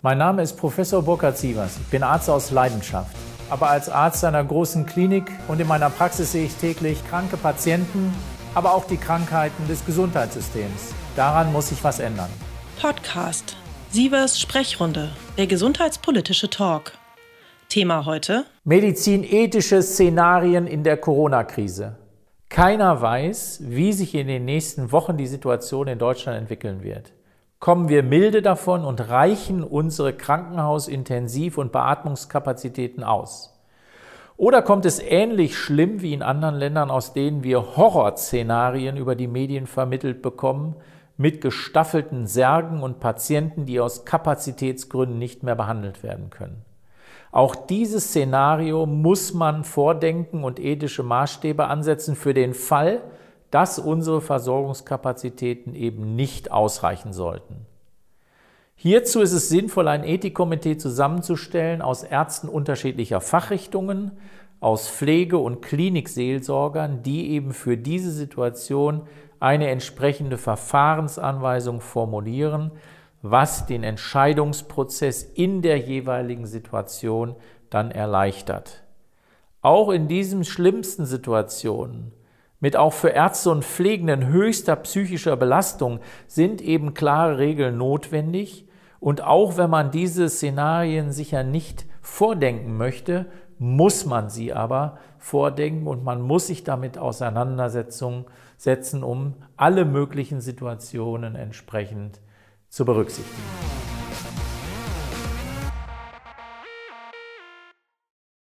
Mein Name ist Professor Burkhard Sievers. Ich bin Arzt aus Leidenschaft. Aber als Arzt einer großen Klinik und in meiner Praxis sehe ich täglich kranke Patienten, aber auch die Krankheiten des Gesundheitssystems. Daran muss sich was ändern. Podcast Sievers Sprechrunde, der gesundheitspolitische Talk. Thema heute: Medizinethische Szenarien in der Corona-Krise. Keiner weiß, wie sich in den nächsten Wochen die Situation in Deutschland entwickeln wird. Kommen wir milde davon und reichen unsere Krankenhausintensiv- und Beatmungskapazitäten aus? Oder kommt es ähnlich schlimm wie in anderen Ländern, aus denen wir Horrorszenarien über die Medien vermittelt bekommen, mit gestaffelten Särgen und Patienten, die aus Kapazitätsgründen nicht mehr behandelt werden können? Auch dieses Szenario muss man vordenken und ethische Maßstäbe ansetzen für den Fall, dass unsere Versorgungskapazitäten eben nicht ausreichen sollten. Hierzu ist es sinnvoll, ein Ethikkomitee zusammenzustellen aus Ärzten unterschiedlicher Fachrichtungen, aus Pflege- und Klinikseelsorgern, die eben für diese Situation eine entsprechende Verfahrensanweisung formulieren, was den Entscheidungsprozess in der jeweiligen Situation dann erleichtert. Auch in diesen schlimmsten Situationen, mit auch für Ärzte und Pflegenden höchster psychischer Belastung, sind eben klare Regeln notwendig. Und auch wenn man diese Szenarien sicher nicht vordenken möchte, muss man sie aber vordenken und man muss sich damit auseinandersetzen, um alle möglichen Situationen entsprechend zu berücksichtigen.